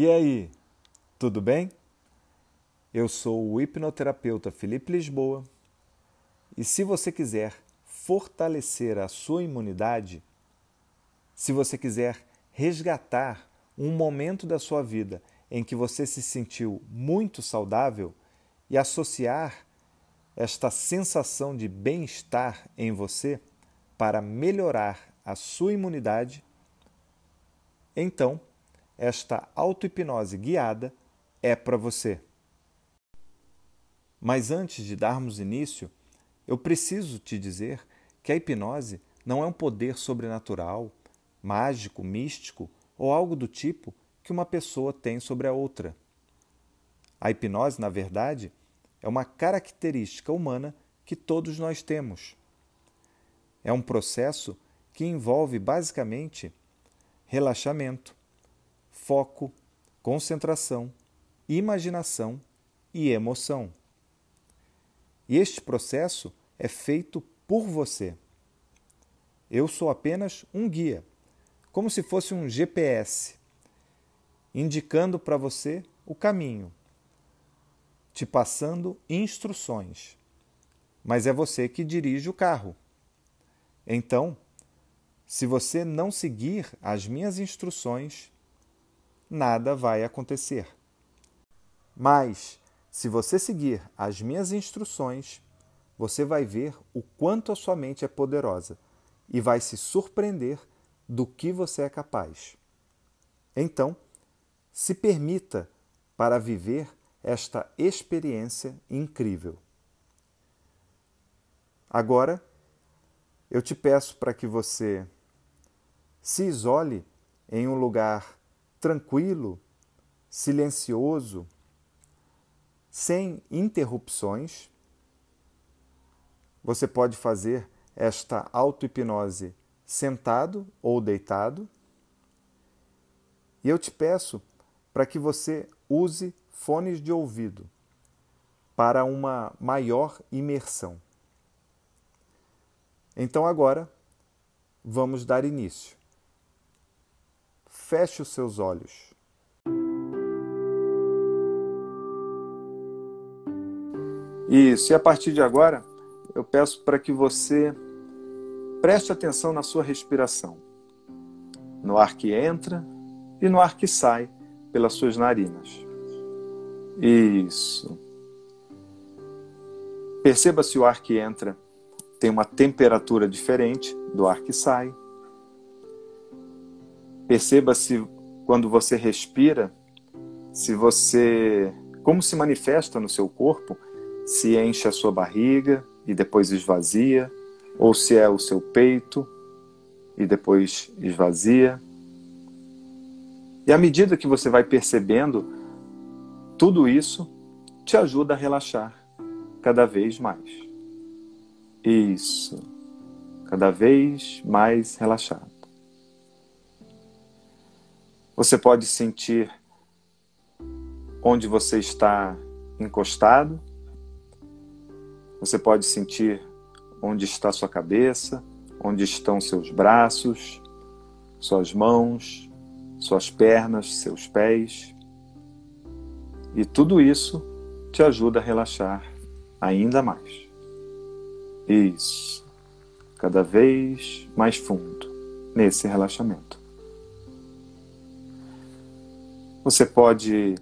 E aí, tudo bem? Eu sou o hipnoterapeuta Felipe Lisboa e se você quiser fortalecer a sua imunidade, se você quiser resgatar um momento da sua vida em que você se sentiu muito saudável e associar esta sensação de bem-estar em você para melhorar a sua imunidade, então esta auto-hipnose guiada é para você. Mas antes de darmos início, eu preciso te dizer que a hipnose não é um poder sobrenatural, mágico, místico ou algo do tipo que uma pessoa tem sobre a outra. A hipnose, na verdade, é uma característica humana que todos nós temos. É um processo que envolve basicamente relaxamento, foco, concentração, imaginação e emoção. E este processo é feito por você. Eu sou apenas um guia, como se fosse um GPS, indicando para você o caminho, te passando instruções. Mas é você que dirige o carro. Então, se você não seguir as minhas instruções, nada vai acontecer. Mas, se você seguir as minhas instruções, você vai ver o quanto a sua mente é poderosa e vai se surpreender do que você é capaz. Então, se permita para viver esta experiência incrível. Agora, eu te peço para que você se isole em um lugar tranquilo, silencioso, sem interrupções. Você pode fazer esta auto-hipnose sentado ou deitado. E eu te peço para que você use fones de ouvido para uma maior imersão. Então agora vamos dar início. Feche os seus olhos. Isso, e a partir de agora, eu peço para que você preste atenção na sua respiração, no ar que entra e no ar que sai pelas suas narinas. Isso. Perceba se o ar que entra tem uma temperatura diferente do ar que sai. Perceba se quando você respira, se você como se manifesta no seu corpo, se enche a sua barriga e depois esvazia, ou se é o seu peito e depois esvazia. E à medida que você vai percebendo tudo isso, te ajuda a relaxar cada vez mais. Isso. Cada vez mais relaxado. Você pode sentir onde você está encostado. Você pode sentir onde está sua cabeça, onde estão seus braços, suas mãos, suas pernas, seus pés. E tudo isso te ajuda a relaxar ainda mais. Isso. Cada vez mais fundo nesse relaxamento. Você pode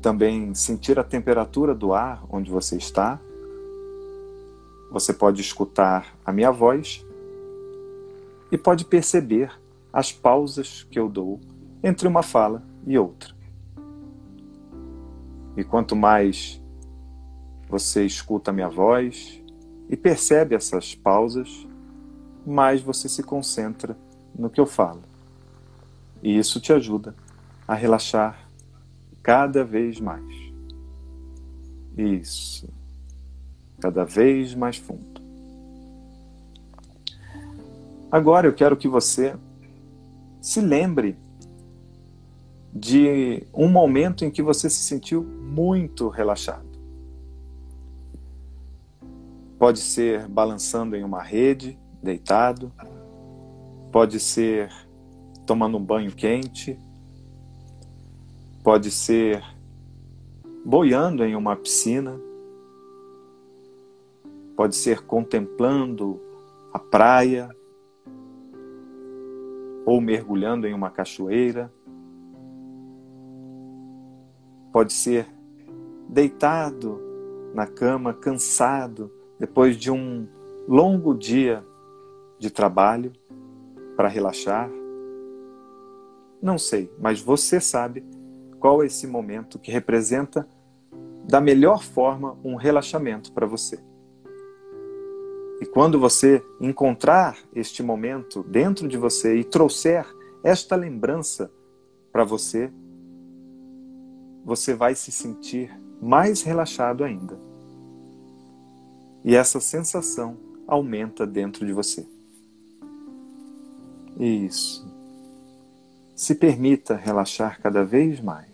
também sentir a temperatura do ar onde você está. Você pode escutar a minha voz e pode perceber as pausas que eu dou entre uma fala e outra. E quanto mais você escuta a minha voz e percebe essas pausas, mais você se concentra no que eu falo. E isso te ajuda a relaxar cada vez mais. Isso. Cada vez mais fundo. Agora eu quero que você se lembre de um momento em que você se sentiu muito relaxado. Pode ser balançando em uma rede, deitado, pode ser tomando um banho quente, pode ser boiando em uma piscina, pode ser contemplando a praia, ou mergulhando em uma cachoeira, pode ser deitado na cama, cansado, depois de um longo dia de trabalho para relaxar. Não sei, mas você sabe qual é esse momento que representa da melhor forma um relaxamento para você. E quando você encontrar este momento dentro de você e trouxer esta lembrança para você, você vai se sentir mais relaxado ainda. E essa sensação aumenta dentro de você. Isso. Se permita relaxar cada vez mais.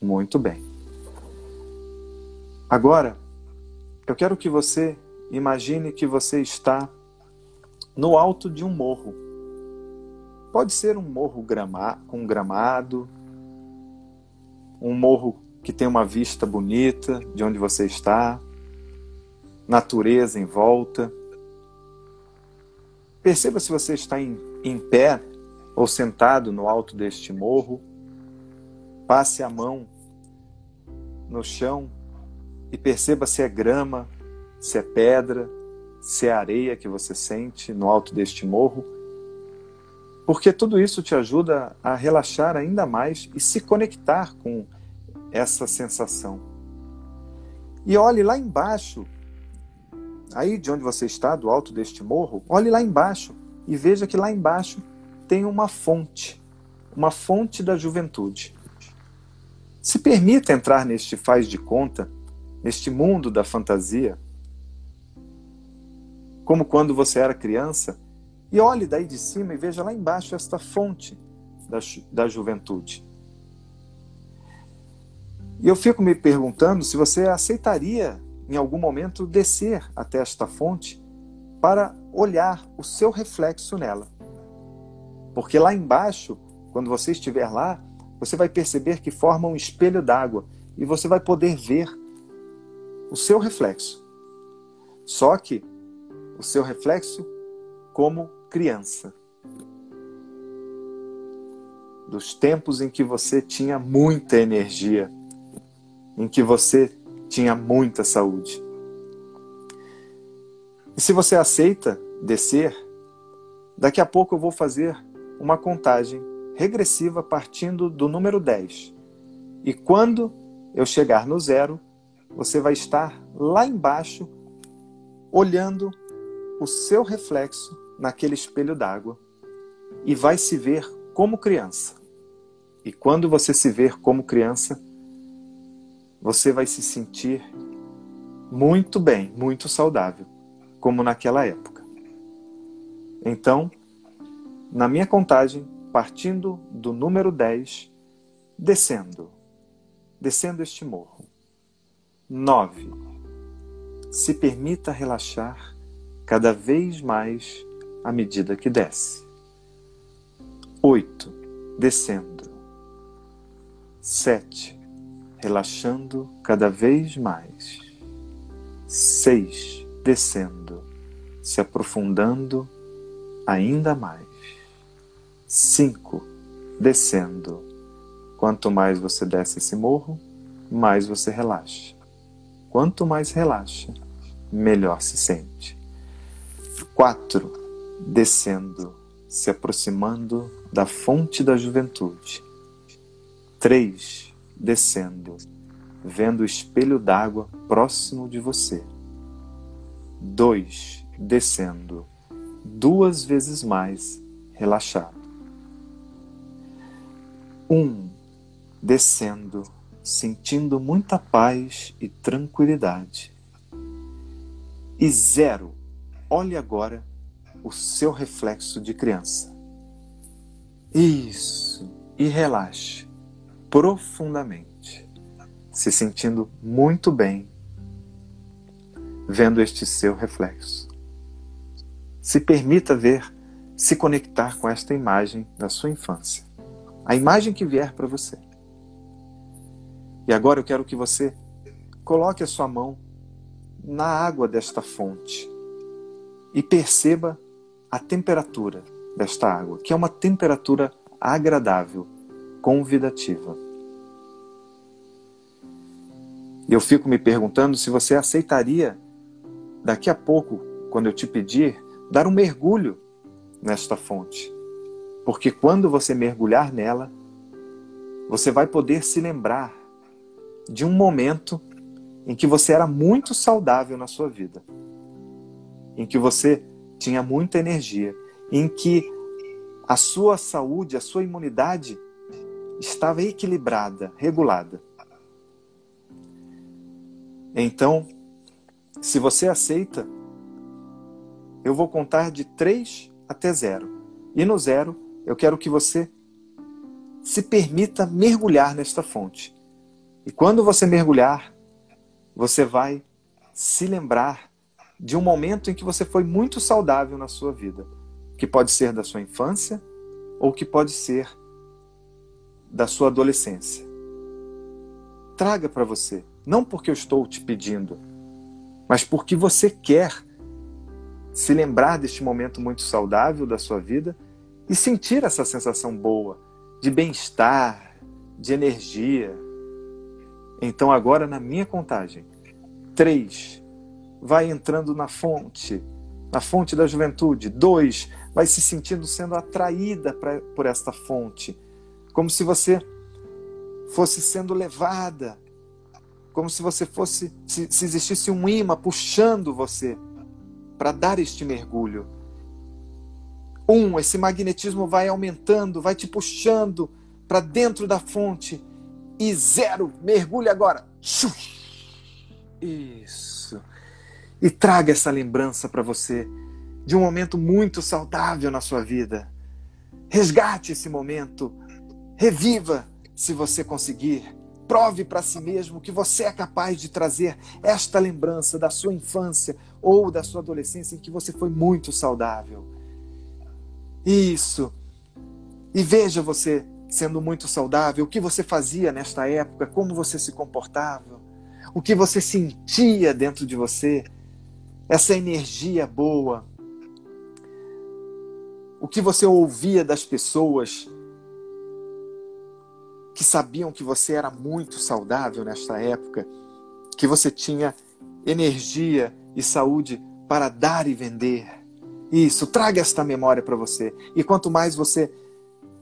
Muito bem. Agora, eu quero que você imagine que você está no alto de um morro. Pode ser um morro grama com gramado, um morro que tem uma vista bonita de onde você está, natureza em volta. Perceba se você está em, em pé ou sentado no alto deste morro. Passe a mão no chão e perceba se é grama, se é pedra, se é areia que você sente no alto deste morro. Porque tudo isso te ajuda a relaxar ainda mais e se conectar com essa sensação. E olhe lá embaixo, aí de onde você está, do alto deste morro, olhe lá embaixo e veja que lá embaixo tem uma fonte, uma fonte da juventude. Se permita entrar neste faz de conta, neste mundo da fantasia, como quando você era criança, e olhe daí de cima e veja lá embaixo esta fonte da, da juventude. E eu fico me perguntando se você aceitaria, em algum momento, descer até esta fonte para olhar o seu reflexo nela. Porque lá embaixo, quando você estiver lá, você vai perceber que forma um espelho d'água e você vai poder ver o seu reflexo. Só que o seu reflexo como criança. Dos tempos em que você tinha muita energia, em que você tinha muita saúde. E se você aceita descer, daqui a pouco eu vou fazer uma contagem regressiva partindo do número 10. E quando eu chegar no zero, você vai estar lá embaixo olhando o seu reflexo naquele espelho d'água e vai se ver como criança. E quando você se ver como criança, você vai se sentir muito bem, muito saudável, como naquela época. Então, na minha contagem, partindo do número 10, descendo, descendo este morro. 9. Se permita relaxar cada vez mais à medida que desce. 8. Descendo. 7 relaxando cada vez mais. Seis, descendo, se aprofundando ainda mais. Cinco, descendo. Quanto mais você desce esse morro, mais você relaxa. Quanto mais relaxa, melhor se sente. Quatro, descendo, se aproximando da fonte da juventude. Três, descendo, vendo o espelho d'água próximo de você. 2. Descendo, duas vezes mais relaxado. 1. Um, descendo, sentindo muita paz e tranquilidade. E zero, olhe agora o seu reflexo de criança. Isso, e relaxe profundamente, se sentindo muito bem vendo este seu reflexo. Se permita ver, se conectar com esta imagem da sua infância. a imagem que vier para você. E agora eu quero que você coloque a sua mão na água desta fonte e perceba a temperatura desta água, que é uma temperatura agradável, convidativa. E eu fico me perguntando se você aceitaria, daqui a pouco, quando eu te pedir, dar um mergulho nesta fonte. Porque quando você mergulhar nela, você vai poder se lembrar de um momento em que você era muito saudável na sua vida, em que você tinha muita energia, em que a sua saúde, a sua imunidade estava equilibrada, regulada. Então, se você aceita, eu vou contar de 3 até zero. E no zero, eu quero que você se permita mergulhar nesta fonte. E quando você mergulhar, você vai se lembrar de um momento em que você foi muito saudável na sua vida, que pode ser da sua infância ou que pode ser da sua adolescência. Traga para você, não porque eu estou te pedindo, mas porque você quer se lembrar deste momento muito saudável da sua vida e sentir essa sensação boa de bem-estar, de energia, então, agora na minha contagem, três, vai entrando na fonte, na fonte da juventude. Dois, vai se sentindo sendo atraída pra, por esta fonte, como se você fosse sendo levada, como se você fosse, se, se existisse um imã puxando você para dar este mergulho. Um, esse magnetismo vai aumentando, vai te puxando para dentro da fonte e zero. Mergulhe agora. Isso. E traga essa lembrança para você de um momento muito saudável na sua vida. Resgate esse momento. Reviva se você conseguir. Prove para si mesmo que você é capaz de trazer esta lembrança da sua infância ou da sua adolescência em que você foi muito saudável. Isso. E veja você sendo muito saudável, o que você fazia nesta época, como você se comportava, o que você sentia dentro de você, essa energia boa, o que você ouvia das pessoas que sabiam que você era muito saudável nesta época, que você tinha energia e saúde para dar e vender. Isso, traga esta memória para você. E quanto mais você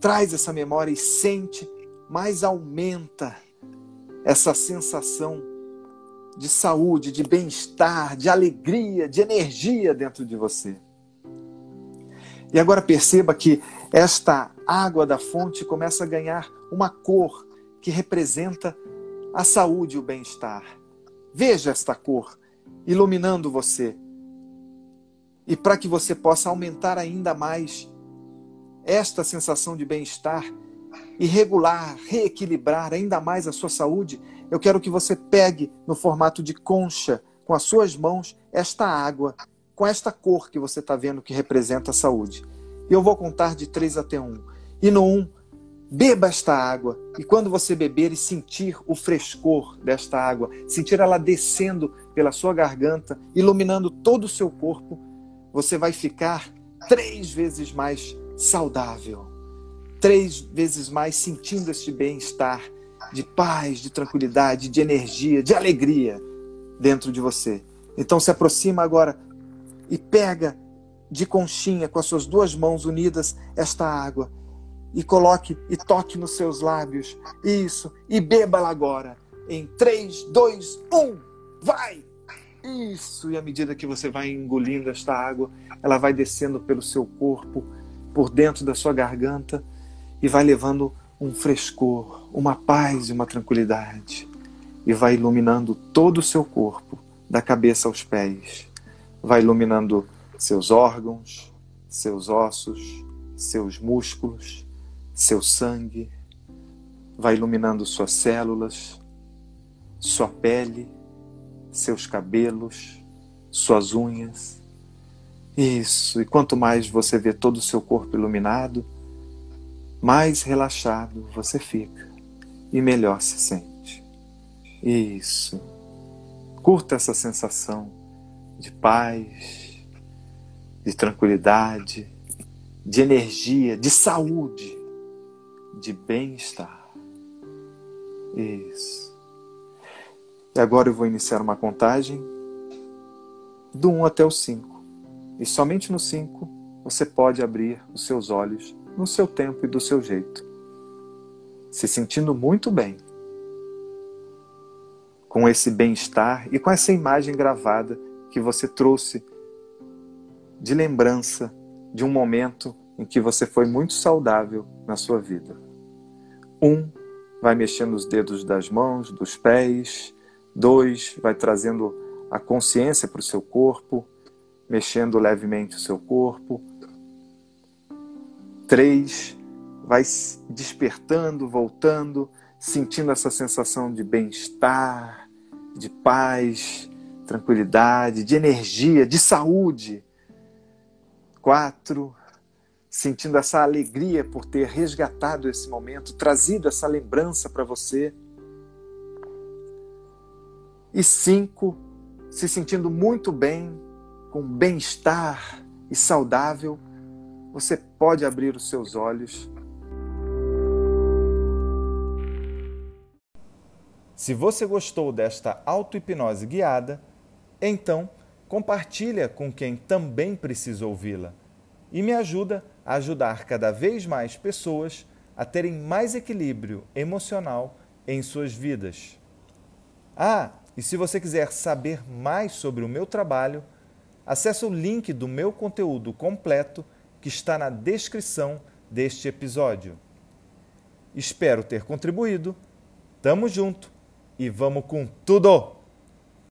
traz essa memória e sente, mais aumenta essa sensação de saúde, de bem-estar, de alegria, de energia dentro de você. E agora perceba que esta água da fonte começa a ganhar uma cor que representa a saúde e o bem-estar. Veja esta cor iluminando você. E para que você possa aumentar ainda mais esta sensação de bem-estar e regular, reequilibrar ainda mais a sua saúde, eu quero que você pegue no formato de concha, com as suas mãos, esta água, com esta cor que você está vendo que representa a saúde. E eu vou contar de três até um. E no um, beba esta água. E quando você beber e sentir o frescor desta água, sentir ela descendo pela sua garganta, iluminando todo o seu corpo, você vai ficar três vezes mais saudável. Três vezes mais sentindo este bem-estar de paz, de tranquilidade, de energia, de alegria dentro de você. Então se aproxima agora e pega de conchinha com as suas duas mãos unidas esta água e coloque e toque nos seus lábios. Isso, e beba-la agora. Em 3, 2, 1, vai! Isso, e à medida que você vai engolindo esta água, ela vai descendo pelo seu corpo por dentro da sua garganta e vai levando um frescor, uma paz e uma tranquilidade. E vai iluminando todo o seu corpo, da cabeça aos pés. Vai iluminando seus órgãos, seus ossos, seus músculos, seu sangue. Vai iluminando suas células, sua pele, seus cabelos, suas unhas isso, e quanto mais você vê todo o seu corpo iluminado, mais relaxado você fica e melhor se sente. Isso. Curta essa sensação de paz, de tranquilidade, de energia, de saúde, de bem-estar. Isso. E agora eu vou iniciar uma contagem do 1 até o 5. E somente no 5 você pode abrir os seus olhos no seu tempo e do seu jeito, se sentindo muito bem com esse bem-estar e com essa imagem gravada que você trouxe de lembrança de um momento em que você foi muito saudável na sua vida. Um, vai mexendo os dedos das mãos, dos pés. Dois, vai trazendo a consciência para o seu corpo, mexendo levemente o seu corpo. Três, vai despertando, voltando, sentindo essa sensação de bem-estar, de paz, tranquilidade, de energia, de saúde. Quatro, sentindo essa alegria por ter resgatado esse momento, trazido essa lembrança para você. E cinco, se sentindo muito bem, com bem-estar e saudável, você pode abrir os seus olhos. Se você gostou desta auto-hipnose guiada, então compartilha com quem também precisa ouvi-la e me ajuda a ajudar cada vez mais pessoas a terem mais equilíbrio emocional em suas vidas. Ah, e se você quiser saber mais sobre o meu trabalho, acesse o link do meu conteúdo completo que está na descrição deste episódio. Espero ter contribuído. Tamo junto e vamos com tudo!